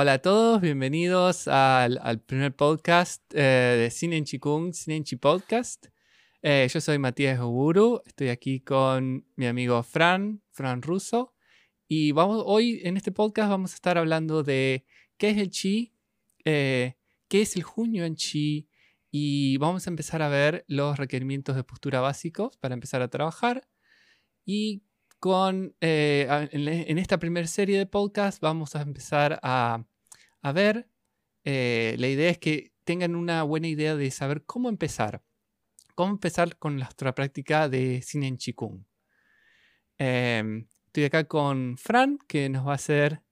Hola a todos, bienvenidos al, primer podcast eh, de Cine en Chikung, Cine en Chi Podcast. Eh, yo soy Matías Oguru, estoy aquí con mi amigo Fran, Fran Russo, y hoy en este podcast vamos a estar hablando de qué es el Chi, eh, qué es el junio en Chi, y vamos a empezar a ver los requerimientos de postura básicos para empezar a trabajar. Y con, eh, en, en esta primera serie de podcast vamos a empezar a, a ver, eh, la idea es que tengan una buena idea de saber cómo empezar. Cómo empezar con nuestra práctica de cine en Chikung. Em, estoy acá con Fran, que nos va a hacer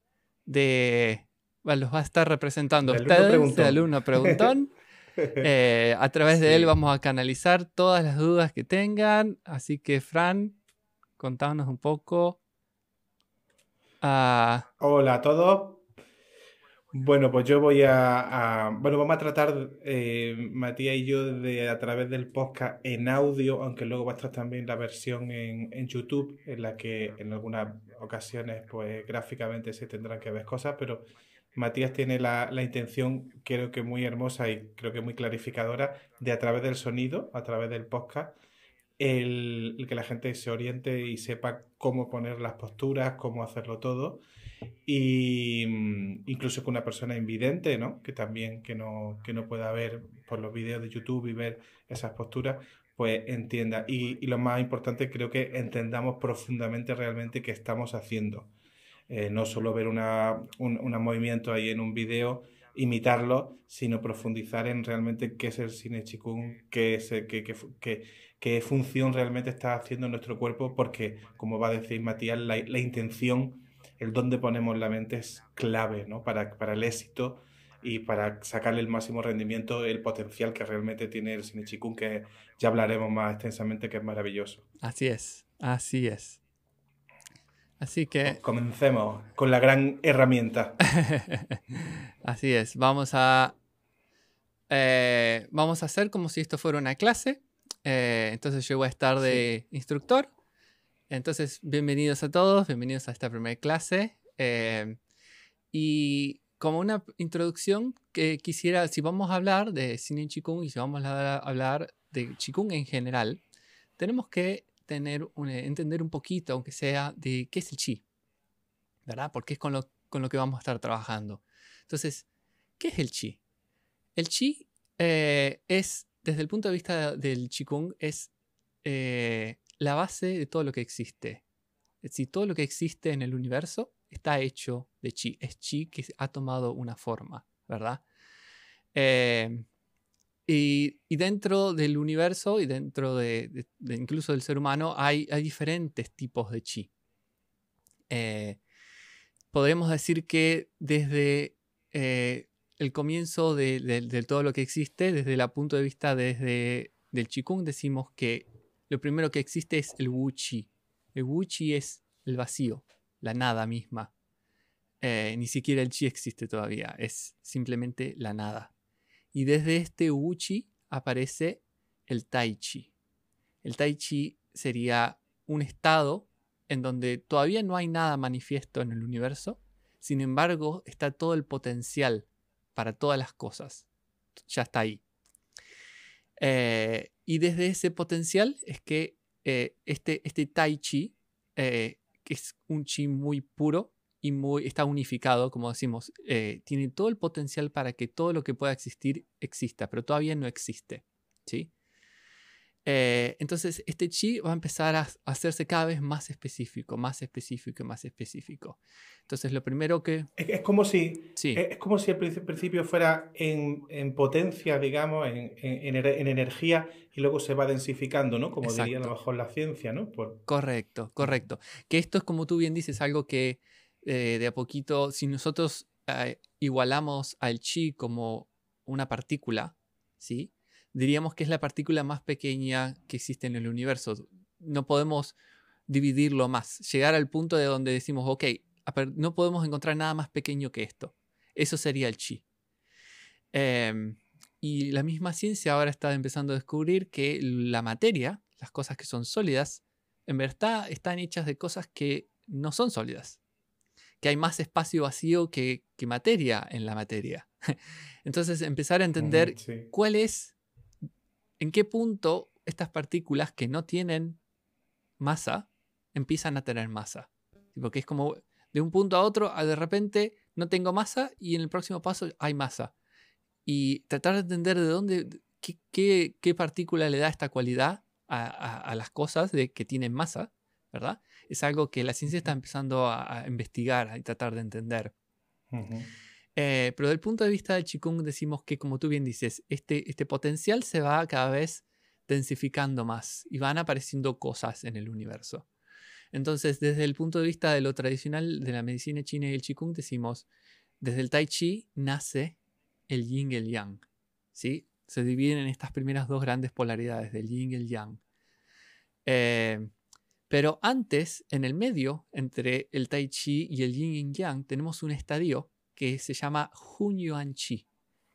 de... Bueno, los va a estar representando alumno ustedes, de preguntón. alumno preguntón. Eh, a través de él vamos a canalizar todas las dudas que tengan. Así que, Fran, contanos un poco. Ah, Hola a todos. Bueno, pues yo voy a, a- bueno, vamos a tratar, eh, Matías y yo, de a través del podcast en audio, aunque luego va a estar también la versión en, en YouTube, en la que en algunas ocasiones, pues gráficamente se tendrán que ver cosas, pero Matías tiene la, la intención, creo que muy hermosa y creo que muy clarificadora, de a través del sonido, a través del podcast, el, que la gente se oriente y sepa cómo poner las posturas, cómo hacerlo todo. Y mm, incluso con una persona invidente, ¿no? Que también que no, que no pueda ver por los vídeos de YouTube y ver esas posturas, pues entienda. Y, y lo más importante, creo que entendamos profundamente realmente qué estamos haciendo. Eh, no solo ver una, un, un movimiento ahí en un vídeo, imitarlo, sino profundizar en realmente qué es el cine chikung, qué, es, qué, qué qué- qué función realmente está haciendo nuestro cuerpo, porque, como va a decir Matías, la, la intención, el dónde ponemos la mente es clave ¿no? para, para el éxito y para sacarle el máximo rendimiento, el potencial que realmente tiene el cine chikung, que ya hablaremos más extensamente, que es maravilloso. así es, así es. Así que, Comencemos con la gran herramienta. así es. Vamos a, eh, vamos a hacer como si esto fuera una clase. Eh, entonces yo voy a estar de instructor. Entonces, bienvenidos a todos, bienvenidos a esta primera clase. Eh, y como una introducción, que quisiera, si vamos a hablar de cine en Qigong y si vamos a hablar de Qigong en general, tenemos que tener un- entender un poquito, aunque sea, de qué es el Qi, ¿verdad? Porque es con lo, con lo que vamos a estar trabajando. Entonces, ¿qué es el Qi? El eh, es, desde el punto de vista del Qigong, es eh, la base de todo lo que existe. Es decir, todo lo que existe en el universo está hecho de chi. Es chi que ha tomado una forma, ¿verdad? Eh, y, dentro del universo y dentro de, incluso del ser humano hay, diferentes tipos de chi. Eh, podemos decir que desde eh, el comienzo de, todo lo que existe, desde el punto de vista desde, del Qigong, decimos que lo primero que existe es el Wu Chi. El Wu Chi es el vacío, la nada misma. Eh, ni siquiera el Chi existe todavía, es simplemente la nada. Y desde este Wu Chi aparece el Tai Chi. El Tai Chi sería un estado en donde todavía no hay nada manifiesto en el universo, sin embargo está todo el potencial para todas las cosas. Ya está ahí. Eh, y desde ese potencial es que eh, este, este Tai Chi, eh, que es un Chi muy puro y muy, está unificado, como decimos, tiene todo el potencial para que todo lo que pueda existir exista, pero todavía no existe. ¿sí? Eh, entonces, este chi va a empezar a, hacerse cada vez más específico, más específico y más específico. Entonces, lo primero que... Es, es como si, Sí, es, es como si princi- principio fuera en, en potencia, digamos, en, en- en en energía, y luego se va densificando, ¿no? Como diría a Exacto. lo mejor la ciencia, ¿no? Por, correcto, correcto. Que esto es como tú bien dices, algo que eh, de a poquito, si nosotros eh, igualamos al chi como una partícula, ¿sí? Diríamos que es la partícula más pequeña que existe en el universo. No podemos dividirlo más, llegar al punto de donde decimos, ok, no podemos encontrar nada más pequeño que esto. Eso sería el chi. Em, y la misma ciencia ahora está empezando a descubrir que la materia, las cosas que son sólidas, en verdad están hechas de cosas que no son sólidas. que hay más espacio vacío que, materia en la materia. Entonces, empezar a entender cuál es, en qué punto estas partículas que no tienen masa empiezan a tener masa. Porque es como de un punto a otro, de repente no tengo masa y en el próximo paso hay masa. Y tratar de entender de dónde, qué, partícula le da esta cualidad a, las cosas de que tienen masa, ¿verdad? Es algo que la ciencia está empezando a, investigar y tratar de entender. Eh, pero desde el punto de vista del Qigong decimos que, como tú bien dices, este, este potencial se va cada vez densificando más y van apareciendo cosas en el universo. Entonces, desde el punto de vista de lo tradicional de la medicina china y el Qigong, decimos, desde el Tai Chi nace el Yin y el Yang. ¿sí? Se dividen en estas primeras dos grandes polaridades, del Yin y el Yang. Eh, pero antes, en el medio, entre el Tai Chi y el Yin y Yang, tenemos un estadio que se llama Hun Yuan Chi,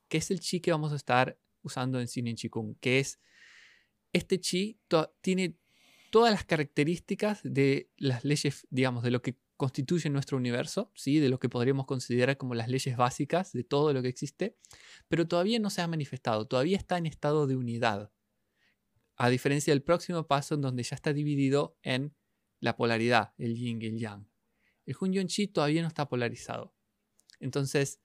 que es el Chi que vamos a estar usando en Cine Qigong, que es este Chi tiene todas las características de las leyes, digamos, de lo que constituye nuestro universo, ¿sí? de lo que podríamos considerar como las leyes básicas de todo lo que existe, pero todavía no se ha manifestado, todavía está en estado de unidad, a diferencia del próximo paso en donde ya está dividido en la polaridad, el yin y el yang. El Hun Yuan Chi todavía no está polarizado. Entonces,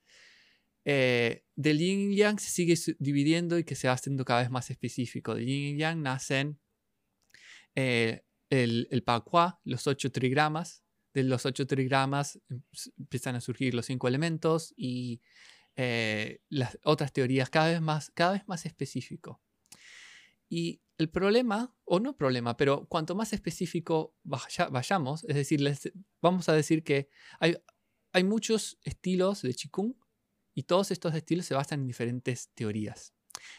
eh, del yin y yang se sigue dividiendo y que se va haciendo cada vez más específico. Del yin y yang nacen eh, el, el los ocho trigramas. De los ocho trigramas em, empiezan a surgir los cinco elementos y eh, las otras teorías cada vez más, cada vez más específico. Y el problema, o no problema, pero cuanto más específico vayamos, es decir, vamos a decir que hay, hay muchos estilos de Qigong y todos estos estilos se basan en diferentes teorías.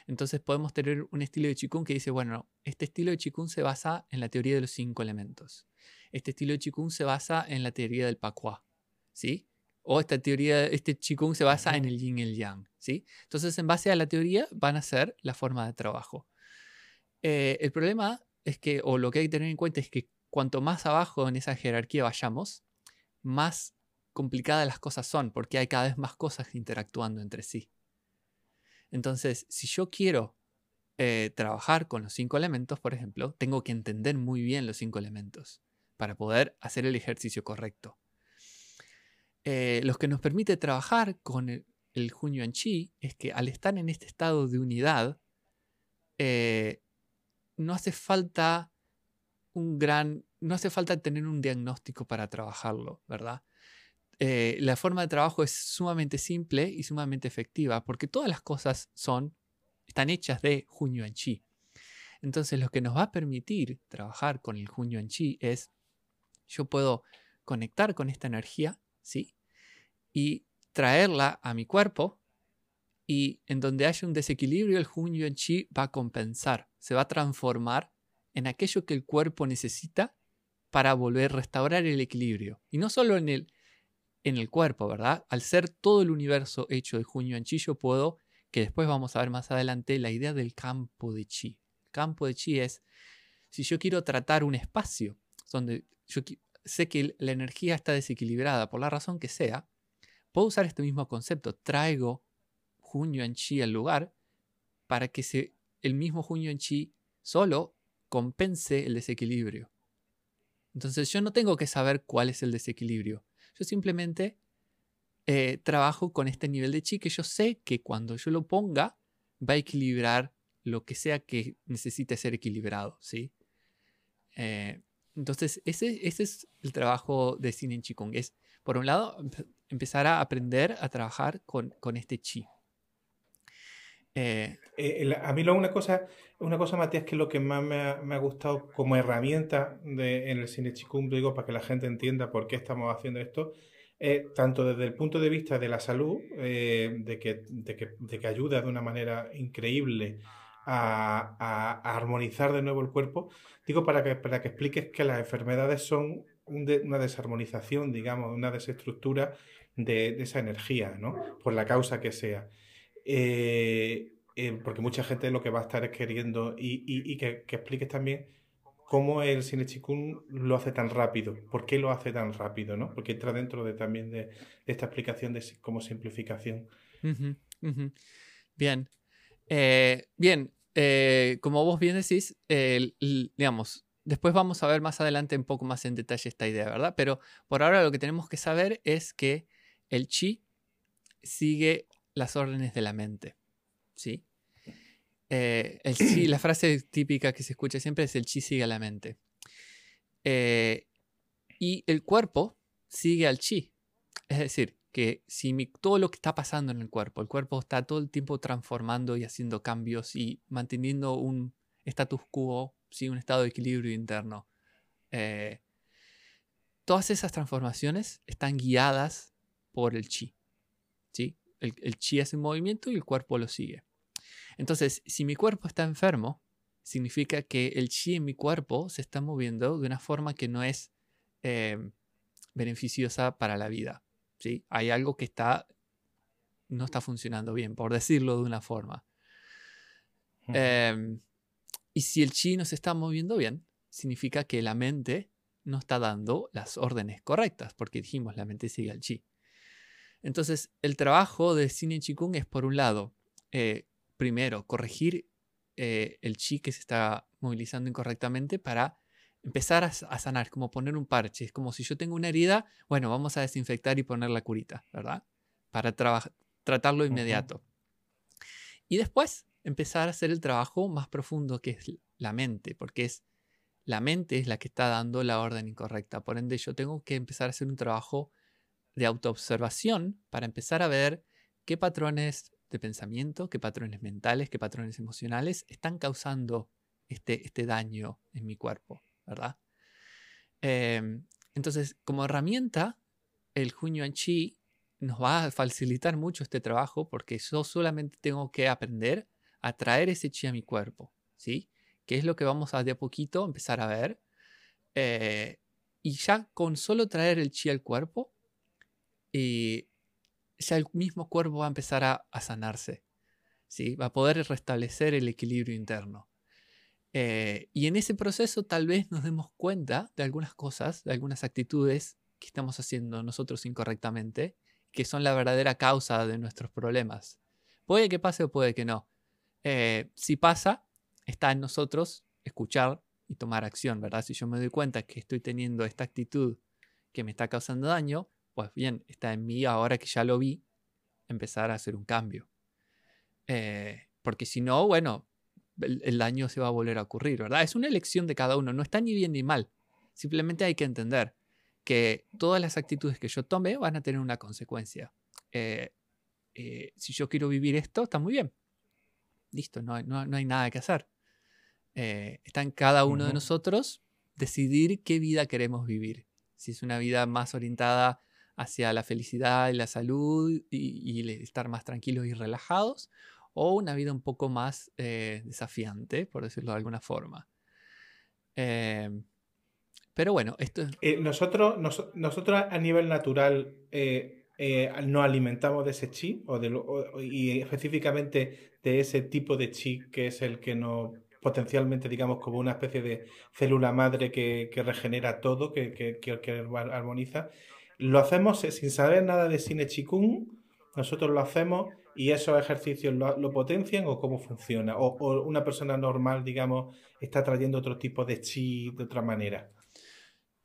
Entonces podemos tener un estilo de Qigong que dice, bueno, este estilo de Qigong se basa en la teoría de los cinco elementos. Este estilo de Qigong se basa en la teoría del Pakua, ¿sí? O esta teoría, este Qigong se basa en el Yin y el Yang, ¿sí? Entonces, en base a la teoría van a ser la forma de trabajo. Eh, el problema es que, o lo que hay que tener en cuenta es que cuanto más abajo en esa jerarquía vayamos, más complicadas las cosas son, porque hay cada vez más cosas interactuando entre sí. Entonces, si yo quiero eh, trabajar con los cinco elementos, por ejemplo, tengo que entender muy bien los cinco elementos para poder hacer el ejercicio correcto. Eh, lo que nos permite trabajar con el, el Yuan Chi es que al estar en este estado de unidad, eh, no hace falta un gran, no hace falta tener un diagnóstico para trabajarlo, ¿verdad? Eh, la forma de trabajo es sumamente simple y sumamente efectiva porque todas las cosas son, están hechas de junio en chi. Entonces lo que nos va a permitir trabajar con el junio en chi es, yo puedo conectar con esta energía, ¿sí? Y traerla a mi cuerpo y en donde haya un desequilibrio el junio en chi va a compensar, se va a transformar en aquello que el cuerpo necesita para volver a restaurar el equilibrio. Y no solo en el, en el cuerpo, ¿verdad? Al ser todo el universo hecho de junio anchillo, puedo, que después vamos a ver más adelante, la idea del campo de chi. El campo de chi es, si yo quiero tratar un espacio donde yo sé que la energía está desequilibrada por la razón que sea, puedo usar este mismo concepto. Traigo junio en chi al lugar para que el mismo junio en chi solo compense el desequilibrio. Entonces yo no tengo que saber cuál es el desequilibrio. Yo simplemente eh, trabajo con este nivel de chi que yo sé que cuando yo lo ponga va a equilibrar lo que sea que necesite ser equilibrado, ¿sí? Eh, entonces, ese, ese, es el trabajo de Cine en Qigong. Es, por un lado, empezar a aprender a trabajar con, con este chi. Eh, a mí lo, una cosa, una cosa, Matías, que es lo que más me ha, me ha gustado como herramienta de, en el cine Chikung, digo, para que la gente entienda por qué estamos haciendo esto, tanto desde el punto de vista de la salud, eh, de, que, de, que, de, que, ayuda de una manera increíble a, a, armonizar de nuevo el cuerpo, digo, para que, para que expliques que las enfermedades son una desarmonización, digamos, una desestructura de, de, esa energía, ¿no? Por la causa que sea. Eh, eh, porque mucha gente lo que va a estar es queriendo y, y, que, que, expliques también cómo el cine chikun lo hace tan rápido, por qué lo hace tan rápido, ¿no? Porque entra dentro de, también de, esta explicación de como simplificación. Bien. Eh, bien, como vos bien decís, digamos, después vamos a ver más adelante un poco más en detalle esta idea, ¿verdad? Pero por ahora lo que tenemos que saber es que el chi sigue las órdenes de la mente, ¿sí? Eh, el chi, la frase típica que se escucha siempre es el chi sigue a la mente. Eh, y el cuerpo sigue al chi. Es decir, que si todo lo que está pasando en el cuerpo, el cuerpo está todo el tiempo transformando y haciendo cambios y manteniendo un status quo, ¿sí? un estado de equilibrio interno. Eh, todas esas transformaciones están guiadas por el chi. ¿sí? El, el chi hace un movimiento y el cuerpo lo sigue. Entonces, si mi cuerpo está enfermo, significa que el chi en mi cuerpo se está moviendo de una forma que no es em, beneficiosa para la vida. ¿sí? Hay algo que está, no está funcionando bien, por decirlo de una forma. Em, y si el chi no se está moviendo bien, significa que la mente no está dando las órdenes correctas, porque dijimos la mente sigue al chi. Entonces, el trabajo de Cine Chikung es, por un lado, eh, primero, corregir eh, el chi que se está movilizando incorrectamente para empezar a, sanar, como poner un parche. Es como si yo tengo una herida, bueno, vamos a desinfectar y poner la curita, ¿verdad? Para tratarlo inmediato. Y después empezar a hacer el trabajo más profundo que es la mente, porque es la mente es la que está dando la orden incorrecta. Por ende, yo tengo que empezar a hacer un trabajo de autoobservación para empezar a ver qué patrones de pensamiento, qué patrones mentales, qué patrones emocionales están causando este, este daño en mi cuerpo, ¿verdad? Em, entonces, como herramienta, el Hunyuan Chi nos va a facilitar mucho este trabajo porque yo solamente tengo que aprender a traer ese chi a mi cuerpo, ¿sí? Que es lo que vamos a de a poquito empezar a ver. Eh, y ya con solo traer el chi al cuerpo, y ya el mismo cuerpo va a empezar a, sanarse, ¿sí? va a poder restablecer el equilibrio interno. Eh, y en ese proceso tal vez nos demos cuenta de algunas cosas, de algunas actitudes que estamos haciendo nosotros incorrectamente, que son la verdadera causa de nuestros problemas. Puede que pase o puede que no. Eh, si pasa, está en nosotros escuchar y tomar acción, ¿verdad? Si yo me doy cuenta que estoy teniendo esta actitud que me está causando daño, pues bien, está en mí ahora que ya lo vi, empezar a hacer un cambio. Eh, porque si no, bueno, el, daño se va a volver a ocurrir, ¿verdad? Es una elección de cada uno, no está ni bien ni mal. Simplemente hay que entender que todas las actitudes que yo tome van a tener una consecuencia. Eh, eh, si yo quiero vivir esto, está muy bien. Listo, no, no, hay nada que hacer. está en cada uno de nosotros decidir qué vida queremos vivir. Si es una vida más orientada hacia la felicidad y la salud y, estar más tranquilos y relajados, o una vida un poco más eh, desafiante, por decirlo de alguna forma. Em, pero bueno, esto es... Eh, nosotros, nosotros a nivel natural eh, nos alimentamos de ese chi o de y específicamente de ese tipo de chi que es el que nos potencialmente, digamos, como una especie de célula madre que, regenera todo, que, que, que armoniza. Lo hacemos sin saber nada de cine chikung, nosotros lo hacemos y esos ejercicios lo, potencian o cómo funciona. O, una persona normal, digamos, está trayendo otro tipo de chi de otra manera.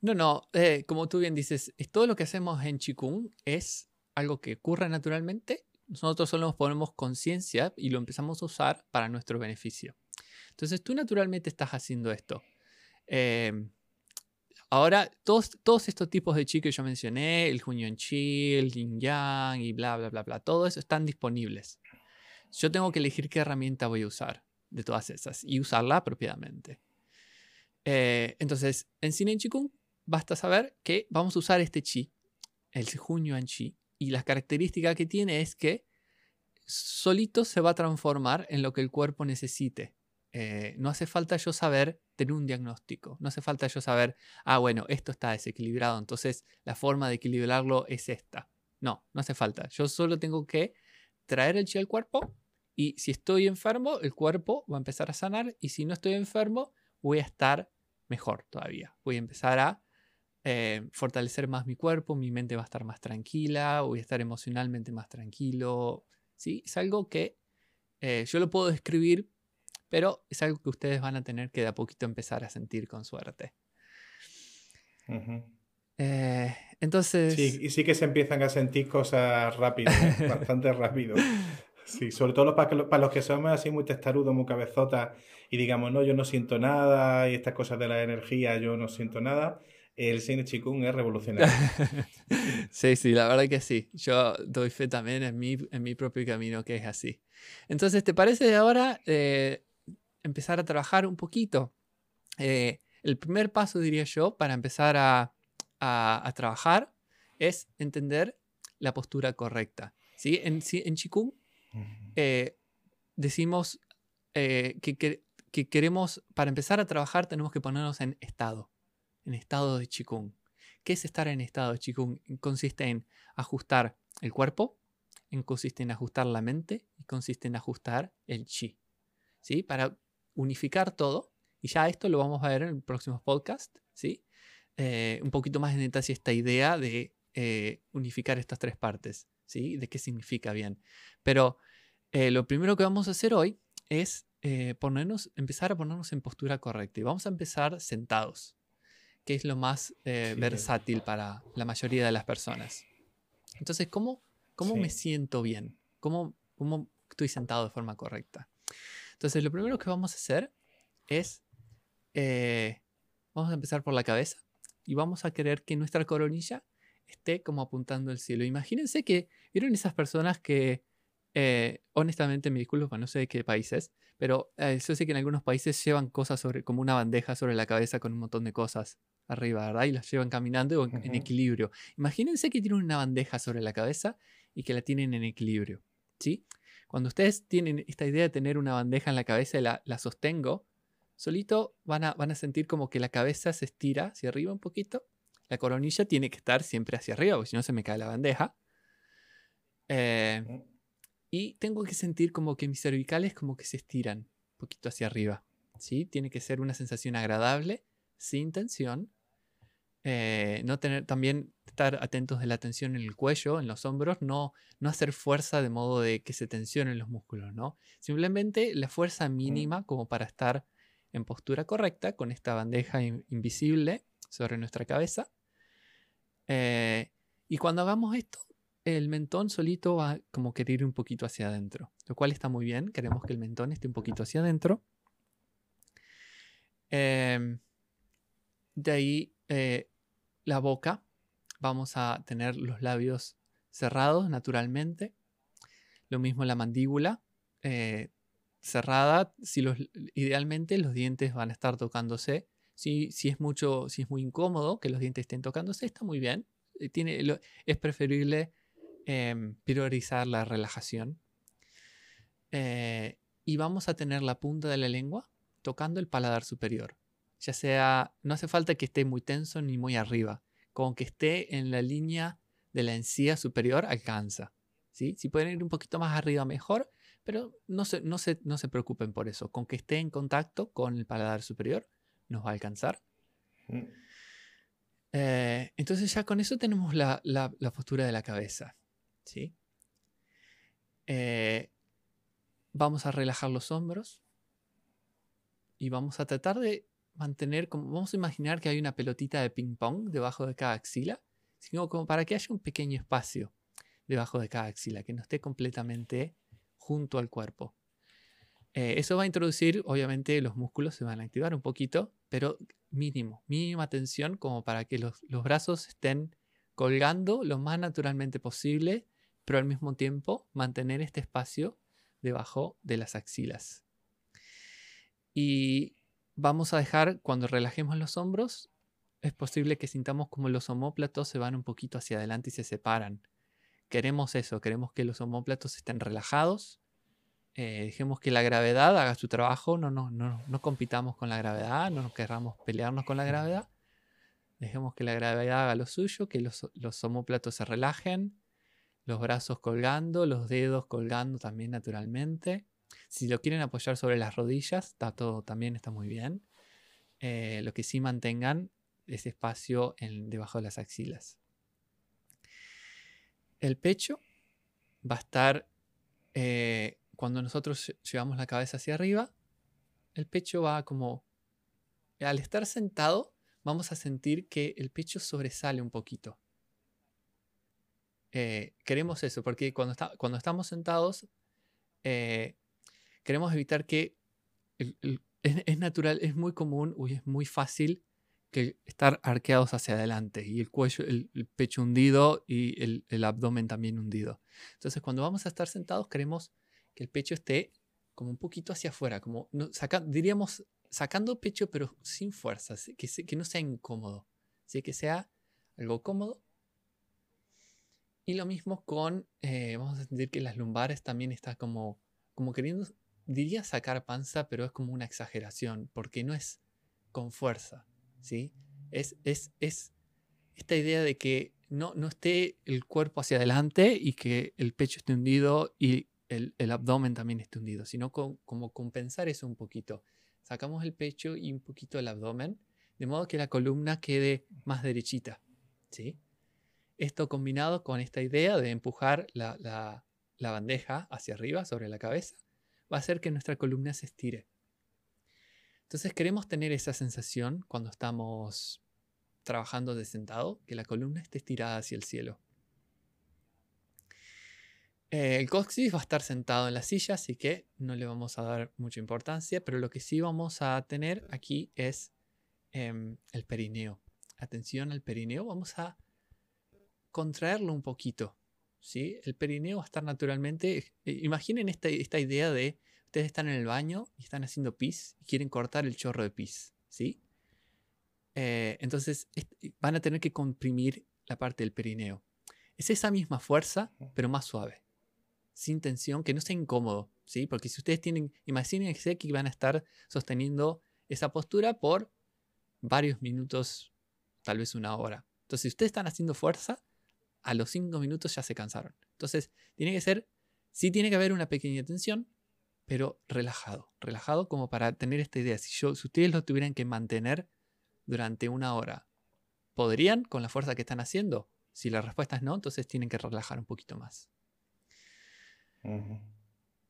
No, no, eh, como tú bien dices, todo lo que hacemos en Chikung es algo que ocurre naturalmente. Nosotros solo nos ponemos conciencia y lo empezamos a usar para nuestro beneficio. Entonces tú naturalmente estás haciendo esto. Eh, Ahora, todos, todos estos tipos de chi que yo mencioné, el Hunyuan Chi, el Yin Yang y bla, bla, bla, bla, todo eso están disponibles. Yo tengo que elegir qué herramienta voy a usar de todas esas y usarla apropiadamente. Eh, entonces, en Cine Chikung basta saber que vamos a usar este chi, el Hunyuan Chi, y la característica que tiene es que solito se va a transformar en lo que el cuerpo necesite. Eh, no hace falta yo saber tener un diagnóstico, no hace falta yo saber, ah, bueno, esto está desequilibrado, entonces la forma de equilibrarlo es esta. No, no hace falta. Yo solo tengo que traer el chi al cuerpo y si estoy enfermo, el cuerpo va a empezar a sanar y si no estoy enfermo, voy a estar, mejor todavía. Voy a empezar a eh, fortalecer más mi cuerpo, mi mente va a estar más tranquila, voy a estar emocionalmente más tranquilo. ¿sí? Es algo que eh, yo lo puedo describir, pero es algo que ustedes van a tener que de a poquito empezar a sentir con suerte. Eh, entonces... Sí, y sí que se empiezan a sentir cosas rápido, bastante rápido. Sí, sobre todo para, para, los que somos así muy testarudos, muy cabezotas y digamos, no, yo no siento nada y estas cosas de la energía, yo no siento nada el cine chikung es revolucionario. sí, sí, la verdad que sí. Yo doy fe también en mi, en mi propio camino que es así. Entonces, ¿te parece ahora eh, empezar a trabajar un poquito? Eh, el primer paso, diría yo, para empezar a, a, trabajar es entender la postura correcta. ¿sí? En, en Qigong eh, decimos que, que, que queremos, para empezar a trabajar, tenemos que ponernos en estado en estado de Qigong. ¿Qué es estar en estado de Qigong? Consiste en ajustar el cuerpo, consiste en ajustar la mente y consiste en ajustar el chi. ¿Sí? Para unificar todo, y ya esto lo vamos a ver en el próximo podcast, ¿sí? Eh, un poquito más en detalle esta idea de eh, unificar estas tres partes, ¿sí? De qué significa bien. Pero eh, lo primero que vamos a hacer hoy es ponernos, empezar a ponernos en postura correcta. Y vamos a empezar sentados que es lo más versátil para la mayoría de las personas. Entonces, ¿cómo, cómo me siento bien? ¿Cómo, ¿Cómo estoy sentado de forma correcta? Entonces, lo primero que vamos a hacer es, eh, vamos a empezar por la cabeza y vamos a querer que nuestra coronilla esté como apuntando al cielo. Imagínense que, ¿vieron esas personas que, eh, honestamente me disculpo, no sé de qué países, pero yo sé que en algunos países llevan cosas sobre, como una bandeja sobre la cabeza con un montón de cosas arriba, ¿verdad? Y las llevan caminando en, equilibrio. Imagínense que tienen una bandeja sobre la cabeza y que la tienen en equilibrio, ¿sí? Cuando ustedes tienen esta idea de tener una bandeja en la cabeza y la, sostengo, solito van a, van a sentir como que la cabeza se estira hacia arriba un poquito. La coronilla tiene que estar siempre hacia arriba, porque si no se me cae la bandeja. Eh, y tengo que sentir como que mis cervicales como que se estiran un poquito hacia arriba. ¿sí? Tiene que ser una sensación agradable sin tensión. Eh, no tener, también estar atentos de la tensión en el cuello, en los hombros, no, no hacer fuerza de modo de que se tensionen los músculos, ¿no? Simplemente la fuerza mínima como para estar en postura correcta con esta bandeja invisible sobre nuestra cabeza. Eh, y cuando hagamos esto, el mentón solito va como querer ir un poquito hacia adentro, lo cual está muy bien. Queremos que el mentón esté un poquito hacia adentro. Eh, de ahí eh, la boca. Vamos a tener los labios cerrados naturalmente. Lo mismo la mandíbula eh, cerrada. Si los, idealmente los dientes van a estar tocándose. Si, si, es mucho, si es muy incómodo que los dientes estén tocándose, está muy bien. Eh, es preferible em, priorizar la relajación. y vamos a tener la punta de la lengua tocando el paladar superior ya sea, no hace falta que esté muy tenso ni muy arriba, con que esté en la línea de la encía superior alcanza. ¿sí? Si pueden ir un poquito más arriba mejor, pero no se, no, no se preocupen por eso, con que esté en contacto con el paladar superior nos va a alcanzar. Mm. Eh, entonces ya con eso tenemos la, postura de la cabeza. ¿sí? Eh, vamos a relajar los hombros y vamos a tratar de mantener, como, vamos a imaginar que hay una pelotita de ping pong debajo de cada axila, sino como para que haya un pequeño espacio debajo de cada axila, que no esté completamente junto al cuerpo. Eh, eso va a introducir, obviamente los músculos se van a activar un poquito, pero mínimo, mínima tensión como para que los, los brazos estén colgando lo más naturalmente posible, pero al mismo tiempo mantener este espacio debajo de las axilas. Y vamos a dejar, cuando relajemos los hombros, es posible que sintamos como los homóplatos se van un poquito hacia adelante y se separan. Queremos eso, queremos que los homóplatos estén relajados. Eh, dejemos que la gravedad haga su trabajo, no, no, no, no compitamos con la gravedad, no nos querramos pelearnos con la gravedad. Dejemos que la gravedad haga lo suyo, que los, los homóplatos se relajen, los brazos colgando, los dedos colgando también naturalmente. Si lo quieren apoyar sobre las rodillas, está todo, también está muy bien. eh, lo que sí mantengan ese espacio en, debajo de las axilas. El pecho va a estar, eh, cuando nosotros llevamos la cabeza hacia arriba, el pecho va como, al estar sentado, vamos a sentir que el pecho sobresale un poquito. Eh, queremos eso, porque cuando, cuando estamos sentados, queremos evitar que es, natural, es muy común, uy, es muy fácil que estar arqueados hacia adelante y el cuello, el, pecho hundido y el, abdomen también hundido. Entonces, cuando vamos a estar sentados, queremos que el pecho esté como un poquito hacia afuera, como diríamos sacando pecho, pero sin fuerza, que, que no sea incómodo, ¿sí? que sea algo cómodo. Y lo mismo con, eh, vamos a sentir que las lumbares también está como, como queriendo, diría sacar panza, pero es como una exageración, porque no es con fuerza ¿sí? Es, es, es esta idea de que no, no esté el cuerpo hacia adelante y que el pecho esté hundido y el, abdomen también esté hundido, sino como compensar eso un poquito. Sacamos el pecho y un poquito el abdomen, de modo que la columna quede más derechita. ¿sí? Esto combinado con esta idea de empujar la, la bandeja hacia arriba sobre la cabeza, va a hacer que nuestra columna se estire. Entonces queremos tener esa sensación cuando estamos trabajando de sentado, que la columna esté estirada hacia el cielo. Eh, el coxis va a estar sentado en la silla, así que no le vamos a dar mucha importancia, pero lo que sí vamos a tener aquí es em, el perineo. Atención al perineo, vamos a contraerlo un poquito. ¿Sí? El perineo va a estar naturalmente, eh, imaginen esta, esta idea de ustedes están en el baño y están haciendo pis y quieren cortar el chorro de pis, ¿sí? Eh, entonces van a tener que comprimir la parte del perineo. Es esa misma fuerza, pero más suave, sin tensión, que no sea incómodo, ¿sí? Porque si ustedes tienen, imagínense que van a estar sosteniendo esa postura por varios minutos, tal vez una hora. Entonces, si ustedes están haciendo fuerza, a los cinco minutos ya se cansaron. Entonces, tiene que ser, sí tiene que haber una pequeña tensión, pero relajado, relajado como para tener esta idea. Si, yo, si ustedes lo tuvieran que mantener durante una hora, ¿podrían con la fuerza que están haciendo? Si la respuesta es no, entonces tienen que relajar un poquito más.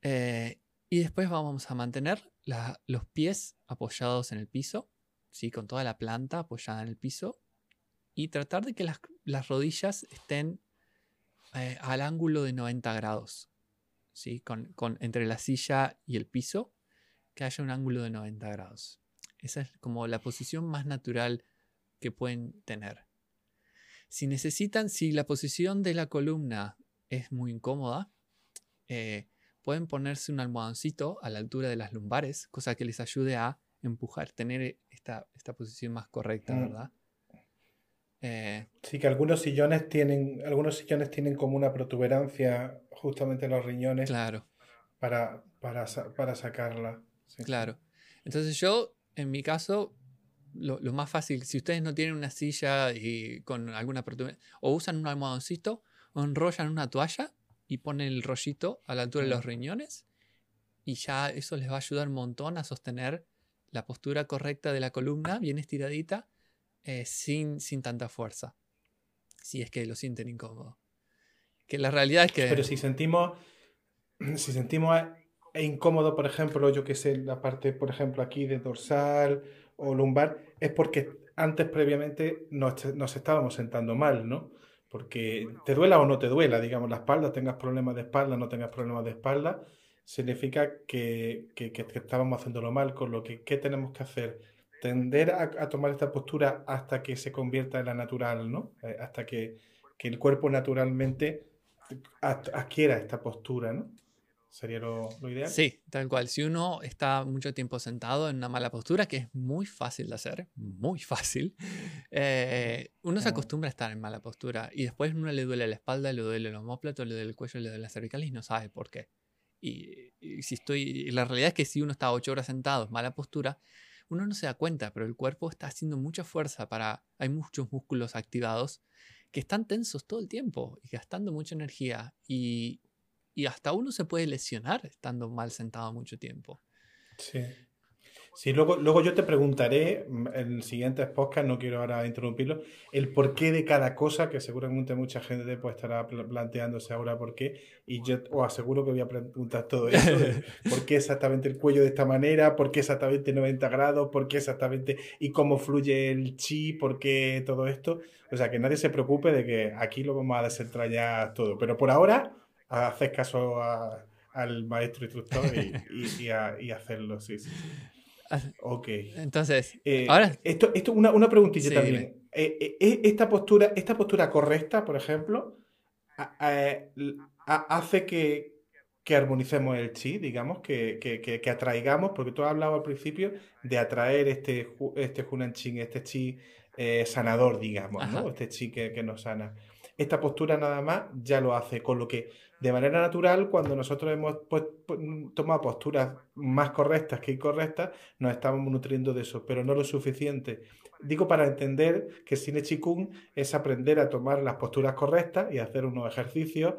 Eh, y después vamos a mantener los pies apoyados en el piso, ¿sí? con toda la planta apoyada en el piso, y tratar de que las, rodillas estén eh, al ángulo de 90 grados, con, entre la silla y el piso, que haya un ángulo de 90 grados. Esa es como la posición más natural que pueden tener. Si necesitan, si la posición de la columna es muy incómoda, eh, pueden ponerse un almohadoncito a la altura de las lumbares, cosa que les ayude a empujar, tener esta, esta posición más correcta, mm. ¿verdad? Eh, sí, que algunos sillones tienen, algunos sillones tienen como una protuberancia justamente en los riñones. Claro. Para, para, para sacarla. Claro. Entonces yo, en mi caso, lo, más fácil, si ustedes no tienen una silla y con alguna protuberancia, o usan un almohadoncito, o enrollan una toalla y ponen el rollito a la altura de los riñones, y ya eso les va a ayudar un montón a sostener la postura correcta de la columna, bien estiradita, eh, sin, sin tanta fuerza. Si es que lo sienten incómodo. Que la realidad es que. Pero si sentimos. Si sentimos incómodo, por ejemplo, yo que sé, la parte, por ejemplo, aquí de dorsal o lumbar, es porque antes previamente nos, nos estábamos sentando mal, ¿no? Porque te duela o no te duela, digamos, la espalda, tengas problemas de espalda, no tengas problemas de espalda, significa que, que, que estábamos haciéndolo mal, con lo que, ¿qué tenemos que hacer? Tender a, tomar esta postura hasta que se convierta en la natural, ¿no? Eh, hasta que, el cuerpo naturalmente adquiera esta postura, ¿no? ¿Sería lo, ideal? Sí, tal cual. Si uno está mucho tiempo sentado en una mala postura, que es muy fácil de hacer, muy fácil, eh, uno se acostumbra a estar en mala postura y después uno le duele la espalda, le duele el homóplato, le duele el cuello, le duele la cervical y no sabe por qué. Y, y si estoy, la realidad es que si uno está ocho horas sentado en mala postura, uno no se da cuenta, pero el cuerpo está haciendo mucha fuerza para... Hay muchos músculos activados que están tensos todo el tiempo y gastando mucha energía y, hasta uno se puede lesionar estando mal sentado mucho tiempo. Sí. Sí, luego, luego yo te preguntaré mm, en el siguiente podcast, no quiero ahora interrumpirlo, el porqué de cada cosa, que seguramente mucha gente pues estará planteándose ahora por qué, y yo os aseguro que voy a preguntar todo eso, por qué exactamente el cuello de esta manera, por qué exactamente 90 grados, por qué exactamente, y cómo fluye el chi, por qué todo esto. O sea, que nadie se preocupe de que aquí lo vamos a desentrañar todo, pero por ahora, haced caso al maestro instructor y, y, hacerlo, sí, sí. Ok. Entonces, eh, ahora... Esto, esto una, una preguntilla también. Eh, eh, esta, postura, esta postura correcta, por ejemplo, hace que, que, armonicemos el chi, digamos, que, que, que, atraigamos, porque tú has hablado al principio de atraer este, este Hunan Chin, este chi sanador, digamos, ¿no? Este chi que, nos sana. Esta postura nada más ya lo hace, con lo que de manera natural, cuando nosotros hemos pues, tomado posturas más correctas que incorrectas, nos estamos nutriendo de eso, pero no lo suficiente. Digo para entender que Cine Chikung es aprender a tomar las posturas correctas y hacer unos ejercicios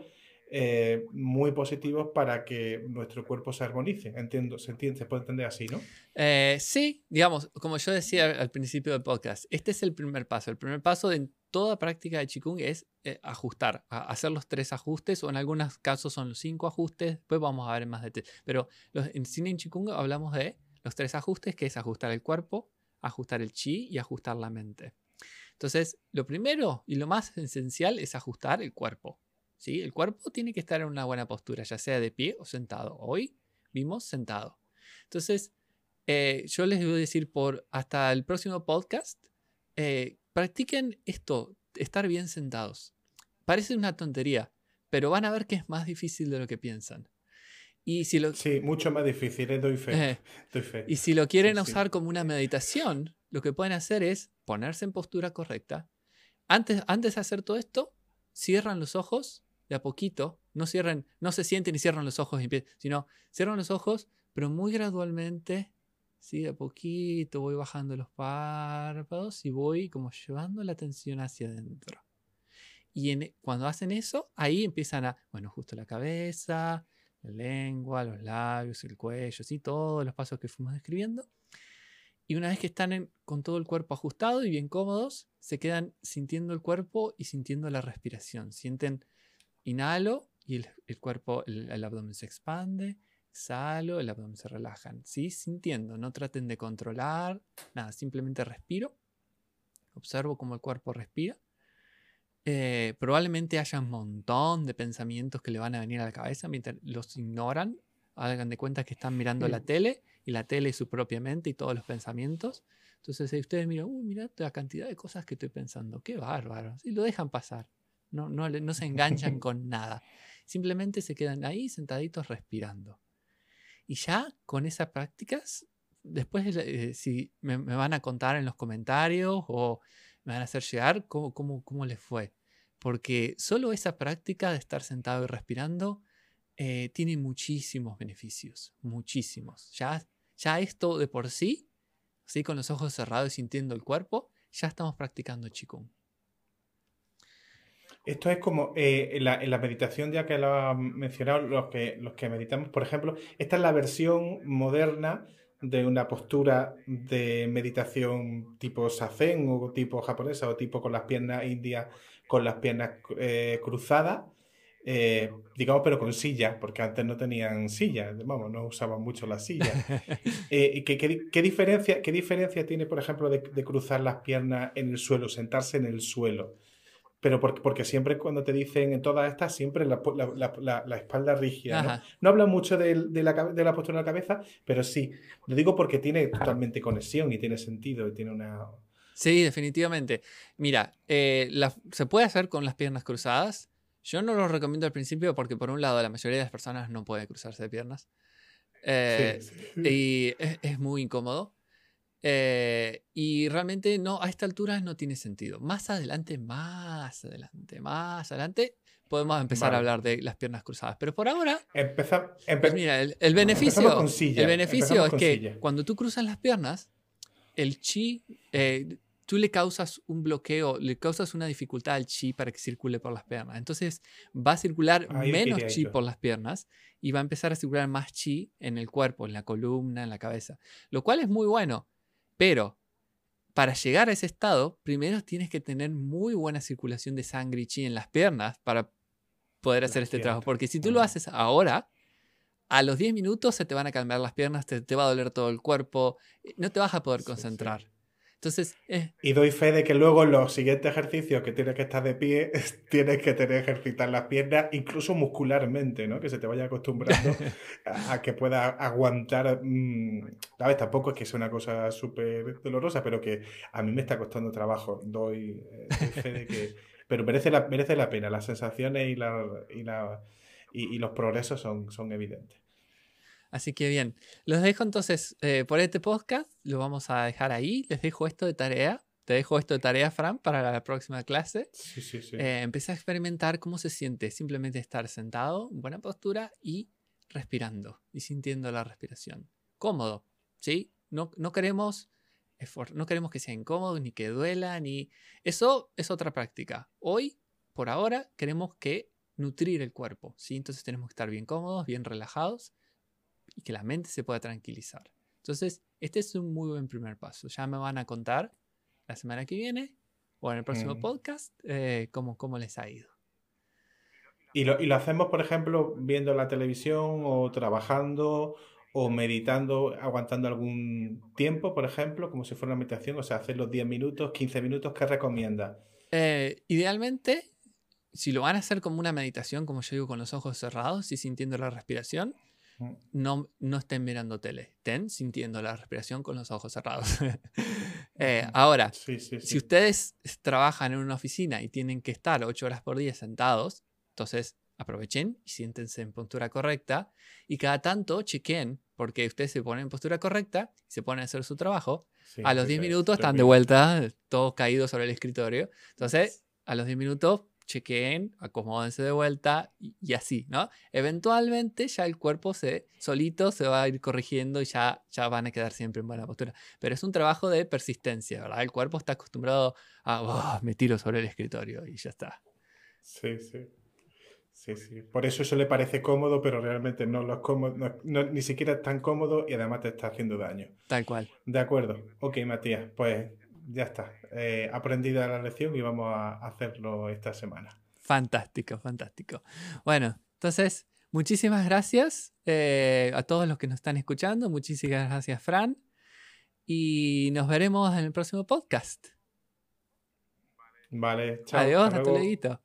eh, muy positivos para que nuestro cuerpo se armonice. Entiendo, se entiende, se puede entender así, ¿no? Eh, sí, digamos, como yo decía al principio del podcast, este es el primer paso. El primer paso de toda práctica de Qigong es eh, ajustar, hacer los tres ajustes o en algunos casos son los cinco ajustes, después vamos a ver más detalles. Pero en cine en Qigong hablamos de los tres ajustes, que es ajustar el cuerpo, ajustar el chi y ajustar la mente. Entonces, lo primero y lo más esencial es ajustar el cuerpo. ¿sí? El cuerpo tiene que estar en una buena postura, ya sea de pie o sentado. Hoy vimos sentado. Entonces, eh, yo les voy a decir por hasta el próximo podcast, eh, practiquen esto, estar bien sentados. Parece una tontería, pero van a ver que es más difícil de lo que piensan. Y si lo, sí, mucho más difícil, eh, doy, fe, Y si lo quieren usar como una meditación, lo que pueden hacer es ponerse en postura correcta. Antes, antes de hacer todo esto, cierran los ojos de a poquito. No cierren, no se sienten y cierran los ojos, sino cierran los ojos, pero muy gradualmente ¿sí? De a poquito voy bajando los párpados y voy como llevando la atención hacia adentro. Y e, cuando hacen eso, ahí empiezan a, bueno, justo la cabeza, la lengua, los labios, el cuello, ¿sí? todos los pasos que fuimos describiendo. Y una vez que están con todo el cuerpo ajustado y bien cómodos, se quedan sintiendo el cuerpo y sintiendo la respiración. Sienten inhalo y el, cuerpo, el abdomen se expande exhalo, el abdomen se relajan, ¿sí? Sintiendo, no traten de controlar, nada, simplemente respiro, observo cómo el cuerpo respira. Eh, probablemente haya un montón de pensamientos que le van a venir a la cabeza mientras los ignoran. Hagan de cuenta que están mirando la tele y la tele es su propia mente y todos los pensamientos. Entonces si ustedes miran, uy, mira la cantidad de cosas que estoy pensando, qué bárbaro. Y lo dejan pasar, no, no, no se enganchan con nada. Simplemente se quedan ahí sentaditos respirando. Y ya con esas prácticas, después eh, si me, van a contar en los comentarios o me van a hacer llegar cómo, cómo, cómo les fue. Porque solo esa práctica de estar sentado y respirando eh, tiene muchísimos beneficios, muchísimos. Ya, ya esto de por sí, así con los ojos cerrados y sintiendo el cuerpo, ya estamos practicando Qigong. Esto es como eh, en, la, meditación, ya que lo han mencionado, los que, los que meditamos, por ejemplo, esta es la versión moderna de una postura de meditación tipo sazen o tipo japonesa o tipo con las piernas indias, con las piernas eh, cruzadas, eh, digamos, pero con silla, porque antes no tenían silla, vamos, no usaban mucho las sillas. ¿qué, qué, diferencia, ¿Qué diferencia tiene, por ejemplo, de, de cruzar las piernas en el suelo, sentarse en el suelo? Pero porque, porque, siempre cuando te dicen en todas estas, siempre la, la, la, espalda rígida. ¿no? no habla mucho de, de, la, postura de la cabeza, pero sí. Lo digo porque tiene totalmente conexión y tiene sentido y tiene una... Sí, definitivamente. Mira, eh, se puede hacer con las piernas cruzadas. Yo no lo recomiendo al principio porque por un lado la mayoría de las personas no puede cruzarse de piernas. Eh, y es, es muy incómodo. Eh, y realmente no, a esta altura no tiene sentido. Más adelante, más adelante, más adelante, podemos empezar a hablar de las piernas cruzadas. Pero por ahora, pues mira, el, beneficio, el beneficio es que cuando tú cruzas las piernas, el chi, eh, tú le causas un bloqueo, le causas una dificultad al chi para que circule por las piernas. Entonces va a circular menos chi por las piernas y va a empezar a circular más chi en el cuerpo, en la columna, en la cabeza. Lo cual es muy bueno. Pero para llegar a ese estado, primero tienes que tener muy buena circulación de sangre y chi en las piernas para poder hacer este trabajo. Porque si tú lo haces ahora, a los 10 minutos se te van a calmar las piernas, te, te, va a doler todo el cuerpo, eh, no te vas a poder concentrar. Entonces, eh. Y doy fe de que luego los siguientes ejercicios que tienes que estar de pie, tienes que tener que ejercitar las piernas, incluso muscularmente, ¿no? Que se te vaya acostumbrando a, que pueda aguantar. Mmm, Tampoco es que sea una cosa súper dolorosa, pero que a mí me está costando trabajo. Doy, eh, fe de que. Pero merece la, merece la pena. Las sensaciones y, la, y, la, y, los progresos son, son evidentes. Así que bien, los dejo entonces eh, por este podcast, lo vamos a dejar ahí, les dejo esto de tarea, te dejo esto de tarea, Fran, para la próxima clase. Sí, sí, sí. Eh, empieza a experimentar cómo se siente simplemente estar sentado, buena postura y respirando y sintiendo la respiración. Cómodo, ¿sí? No, no queremos no queremos que sea incómodo, ni que duela, ni... Eso es otra práctica. Hoy, por ahora, queremos que nutrir el cuerpo, ¿sí? Entonces tenemos que estar bien cómodos, bien relajados y que la mente se pueda tranquilizar. Entonces, este es un muy buen primer paso. Ya me van a contar la semana que viene o en el próximo mm. podcast eh, cómo, cómo, les ha ido. ¿Y lo, ¿Y lo hacemos, por ejemplo, viendo la televisión o trabajando o meditando, aguantando algún tiempo, por ejemplo, como si fuera una meditación? O sea, hacer los 10 minutos, 15 minutos, ¿qué recomienda? Eh, idealmente, si lo van a hacer como una meditación, como yo digo, con los ojos cerrados y sintiendo la respiración, no, no estén mirando tele, estén sintiendo la respiración con los ojos cerrados. Eh, ahora, si ustedes trabajan en una oficina y tienen que estar ocho horas por día sentados, entonces aprovechen y siéntense en postura correcta y cada tanto chequen, porque ustedes se ponen en postura correcta y se ponen a hacer su trabajo. a los 10 minutos están de vuelta, todos caídos sobre el escritorio. Entonces, a los 10 minutos chequeen, acomódense de vuelta y, así, ¿no? Eventualmente ya el cuerpo se solito se va a ir corrigiendo y ya, ya van a quedar siempre en buena postura. Pero es un trabajo de persistencia, ¿verdad? El cuerpo está acostumbrado a, oh, me tiro sobre el escritorio y ya está. Sí, sí. Sí, sí. Por eso eso le parece cómodo, pero realmente no lo es cómodo, ni siquiera es tan cómodo y además te está haciendo daño. Tal cual. De acuerdo. Ok, Matías, pues ya está. Eh, aprendida la lección y vamos a hacerlo esta semana. Fantástico, fantástico. Bueno, entonces, muchísimas gracias eh, a todos los que nos están escuchando. Muchísimas gracias, Fran. Y nos veremos en el próximo podcast. Vale, chao. Adiós, hasta luego.